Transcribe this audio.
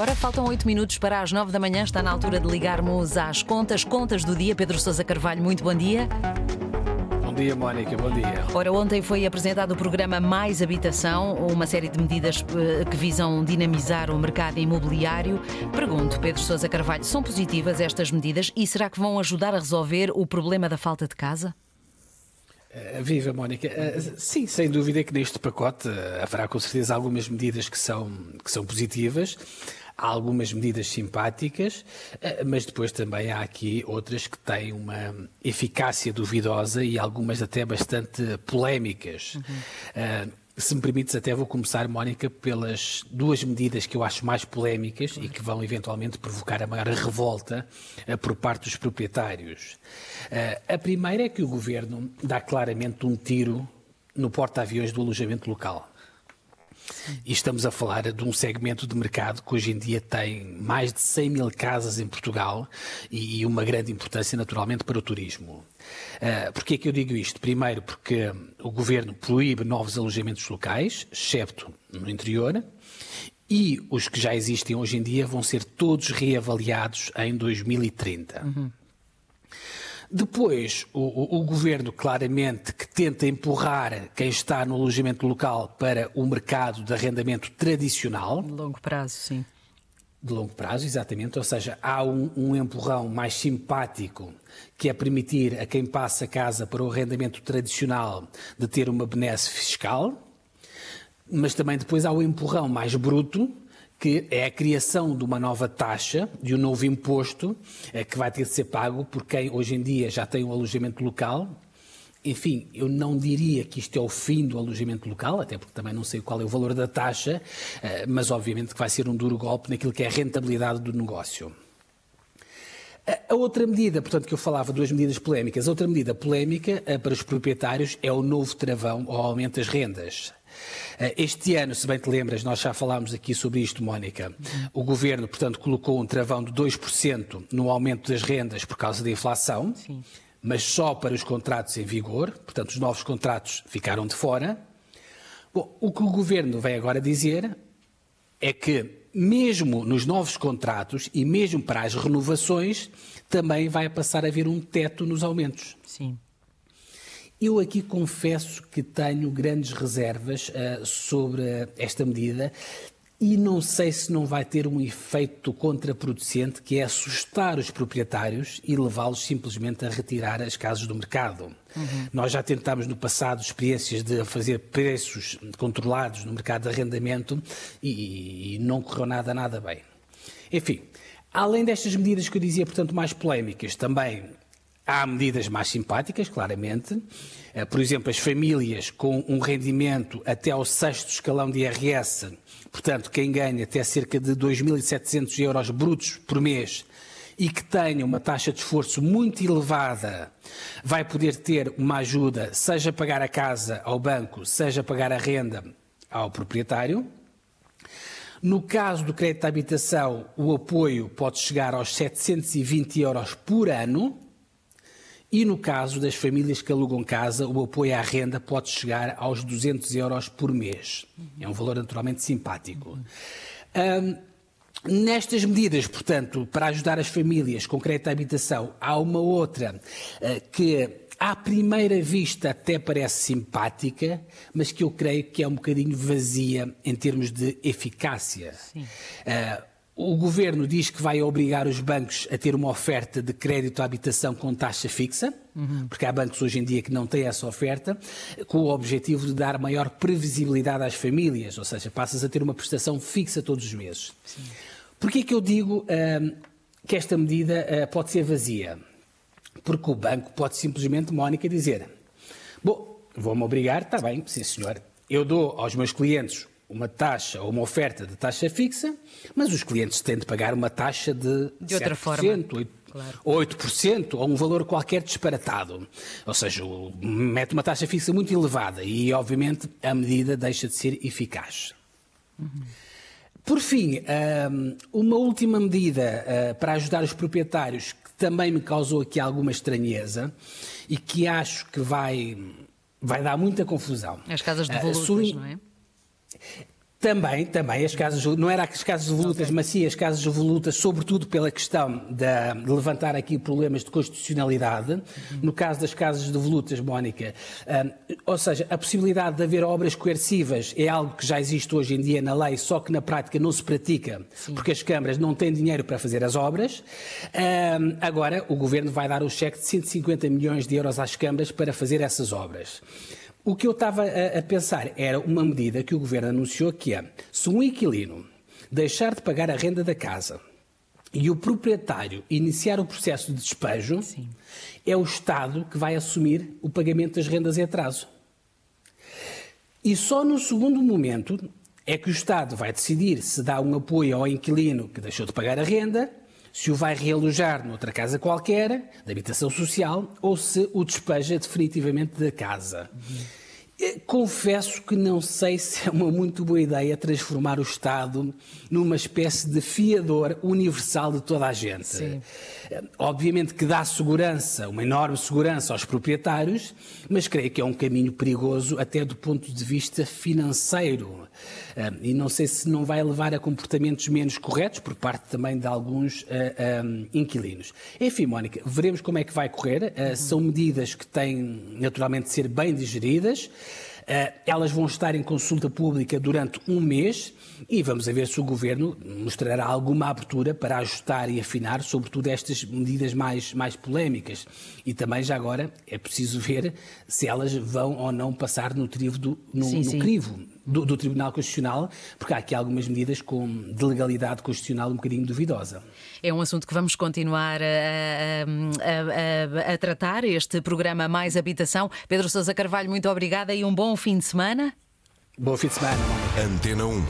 Agora faltam oito minutos para as nove da manhã. Está na altura de ligarmos às contas. Contas do dia. Pedro Sousa Carvalho, muito bom dia. Bom dia, Mónica, bom dia. Ora, ontem foi apresentado o programa Mais Habitação, uma série de medidas eh, que visam dinamizar o mercado imobiliário. Pergunto, Pedro Sousa Carvalho, são positivas estas medidas e será que vão ajudar a resolver o problema da falta de casa? Uh, viva, Mónica. Uh, sim, sem dúvida que neste pacote uh, haverá com certeza algumas medidas que são, que são positivas, há algumas medidas simpáticas, mas depois também há aqui outras que têm uma eficácia duvidosa e algumas até bastante polémicas. Uhum. Se me permites, até vou começar, Mónica, pelas duas medidas que eu acho mais polémicas e que vão eventualmente provocar a maior revolta uh, por parte dos proprietários. Uh, a primeira é que o governo dá claramente um tiro no porta-aviões do alojamento local. E estamos a falar de um segmento de mercado que hoje em dia tem mais de 100 mil casas em Portugal e uma grande importância, naturalmente, para o turismo. Uh, Porquê é que eu digo isto? Primeiro, porque o governo proíbe novos alojamentos locais, excepto no interior, e os que já existem hoje em dia vão ser todos reavaliados em 2030. Uhum. Depois, o, o, governo claramente que tenta empurrar quem está no alojamento local para o mercado de arrendamento tradicional. De longo prazo, sim. De longo prazo, exatamente. Ou seja, há um, um empurrão mais simpático que é permitir a quem passa a casa para o arrendamento tradicional de ter uma benesse fiscal. Mas também depois há o empurrão mais bruto, que é a criação de uma nova taxa, de um novo imposto, é, que vai ter de ser pago por quem hoje em dia já tem um alojamento local. Enfim, eu não diria que isto é o fim do alojamento local, até porque também não sei qual é o valor da taxa, eh, mas obviamente que vai ser um duro golpe naquilo que é a rentabilidade do negócio. A outra medida, portanto, que eu falava, duas medidas polémicas, a outra medida polémica eh, para os proprietários é o novo travão ao aumento das rendas. Eh, este ano, se bem te lembras, nós já falámos aqui sobre isto, Mónica. O governo, portanto, colocou um travão de 2% no aumento das rendas por causa da inflação, Sim. mas só para os contratos em vigor, portanto, os novos contratos ficaram de fora. Bom, o que o governo vem agora dizer é que, mesmo nos novos contratos e mesmo para as renovações, também vai passar a haver um teto nos aumentos. Sim. Eu aqui confesso que tenho grandes reservas uh, sobre esta medida e não sei se não vai ter um efeito contraproducente, que é assustar os proprietários e levá-los simplesmente a retirar as casas do mercado. Uhum. Nós já tentámos no passado experiências de fazer preços controlados no mercado de arrendamento e, e não correu nada, nada bem. Enfim, além destas medidas que eu dizia, portanto, mais polémicas, também Há medidas mais simpáticas, claramente. Eh, por exemplo, as famílias com um rendimento até ao sexto escalão de IRS, portanto, quem ganha até cerca de 2.700 euros brutos por mês e que tenha uma taxa de esforço muito elevada, vai poder ter uma ajuda, seja pagar a casa ao banco, seja pagar a renda ao proprietário. No caso do crédito de habitação, o apoio pode chegar aos 720 euros por ano e no caso das famílias que alugam casa, o apoio à renda pode chegar aos 200 euros por mês. É um valor naturalmente simpático. Um, Nestas medidas, portanto, para ajudar as famílias com crédito à habitação, há uma outra uh, que à primeira vista até parece simpática, mas que eu creio que é um bocadinho vazia em termos de eficácia. Uh, o governo diz que vai obrigar os bancos a ter uma oferta de crédito à habitação com taxa fixa, uhum. porque há bancos hoje em dia que não têm essa oferta, com o objetivo de dar maior previsibilidade às famílias, ou seja, passas a ter uma prestação fixa todos os meses. Por que é que eu digo uh, que esta medida uh, pode ser vazia? Porque o banco pode simplesmente, Mónica, dizer: Bom, vou-me obrigar, está bem, sim senhor, eu dou aos meus clientes uma taxa ou uma oferta de taxa fixa, mas os clientes têm de pagar uma taxa de, de outra 7%, forma. 8%, claro. 8% ou um valor qualquer disparatado. Ou seja, mete uma taxa fixa muito elevada e, obviamente, a medida deixa de ser eficaz. Uhum. Por fim, uma última medida ah, para ajudar os proprietários que também me causou aqui alguma estranheza e que acho que vai, vai dar muita confusão. As casas de volutas, uh, não é? Também, também, as casas, não era as casas de volutas, okay. mas sim as casas de volutas, sobretudo pela questão de, de levantar aqui problemas de constitucionalidade. Uhum. No caso das casas de volutas, Mónica, um, ou seja, a possibilidade de haver obras coercivas é algo que já existe hoje em dia na lei, só que na prática não se pratica, sim. porque as câmaras não têm dinheiro para fazer as obras. Um, agora, o Governo vai dar o cheque de 150 milhões de euros às câmaras para fazer essas obras. O que eu estava a, a pensar era uma medida que o Governo anunciou que é, se um inquilino deixar de pagar a renda da casa e o proprietário iniciar o processo de despejo, Sim. é o Estado que vai assumir o pagamento das rendas em atraso. E só no segundo momento é que o Estado vai decidir se dá um apoio ao inquilino que deixou de pagar a renda se o vai realojar noutra casa qualquer, de habitação social, ou se o despeja definitivamente da casa. Uhum. Confesso que não sei se é uma muito boa ideia transformar o Estado numa espécie de fiador universal de toda a gente. Sim. Obviamente que dá segurança, uma enorme segurança aos proprietários, mas creio que é um caminho perigoso até do ponto de vista financeiro. E não sei se não vai levar a comportamentos menos corretos por parte também de alguns uh, um, inquilinos. Enfim, Mónica, veremos como é que vai correr. Uh, são medidas que têm naturalmente de ser bem digeridas. Uh, elas vão estar em consulta pública durante um mês e vamos ver se o Governo mostrará alguma abertura para ajustar e afinar, sobretudo estas medidas mais, mais polémicas. E também, já agora, é preciso ver se elas vão ou não passar no, trivo do, no, sim, no sim. crivo do, do, Tribunal Constitucional, porque há aqui algumas medidas com, de legalidade constitucional um bocadinho duvidosa. É um assunto que vamos continuar a, a, a, a tratar, este programa Mais Habitação. Pedro Sousa Carvalho, muito obrigada e um bom fim de semana. Bom fim de semana. Antena 1.